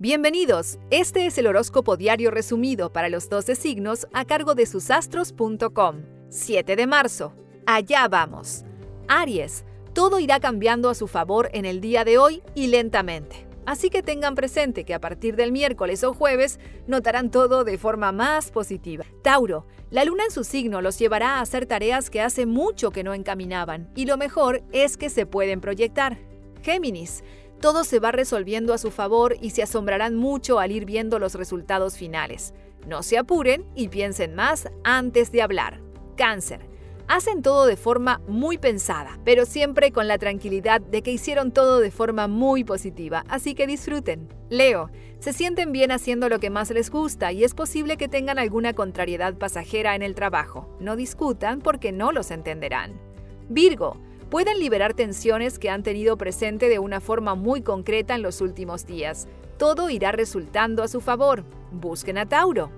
Bienvenidos, este es el horóscopo diario resumido para los 12 signos a cargo de susastros.com. 7 de marzo. Allá vamos. Aries, todo irá cambiando a su favor en el día de hoy y lentamente. Así que tengan presente que a partir del miércoles o jueves notarán todo de forma más positiva. Tauro, la luna en su signo los llevará a hacer tareas que hace mucho que no encaminaban y lo mejor es que se pueden proyectar. Géminis, todo se va resolviendo a su favor y se asombrarán mucho al ir viendo los resultados finales. No se apuren y piensen más antes de hablar. Cáncer. Hacen todo de forma muy pensada, pero siempre con la tranquilidad de que hicieron todo de forma muy positiva, así que disfruten. Leo, se sienten bien haciendo lo que más les gusta y es posible que tengan alguna contrariedad pasajera en el trabajo. No discutan porque no los entenderán. Virgo, pueden liberar tensiones que han tenido presente de una forma muy concreta en los últimos días. Todo irá resultando a su favor. Busquen a Tauro.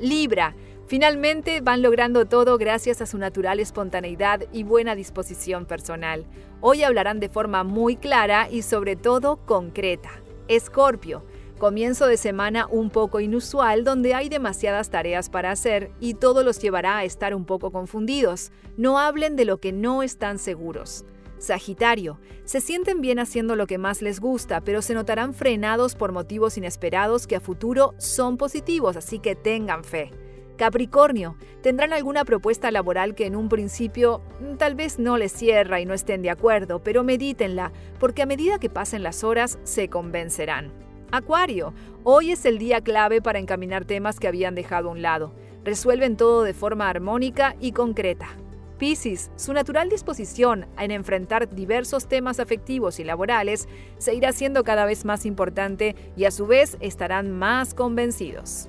Libra. Finalmente van logrando todo gracias a su natural espontaneidad y buena disposición personal. Hoy hablarán de forma muy clara y sobre todo concreta. Escorpio. Comienzo de semana un poco inusual donde hay demasiadas tareas para hacer y todo los llevará a estar un poco confundidos. No hablen de lo que no están seguros. Sagitario, se sienten bien haciendo lo que más les gusta, pero se notarán frenados por motivos inesperados que a futuro son positivos, así que tengan fe. Capricornio, tendrán alguna propuesta laboral que en un principio mm, tal vez no les cierra y no estén de acuerdo, pero medítenla, porque a medida que pasen las horas se convencerán. Acuario, hoy es el día clave para encaminar temas que habían dejado a un lado. Resuelven todo de forma armónica y concreta. Piscis, su natural disposición en enfrentar diversos temas afectivos y laborales se irá haciendo cada vez más importante y a su vez estarán más convencidos.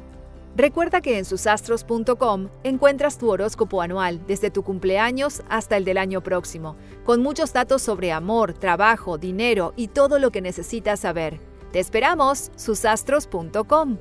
Recuerda que en susastros.com encuentras tu horóscopo anual desde tu cumpleaños hasta el del año próximo, con muchos datos sobre amor, trabajo, dinero y todo lo que necesitas saber. Te esperamos, susastros.com.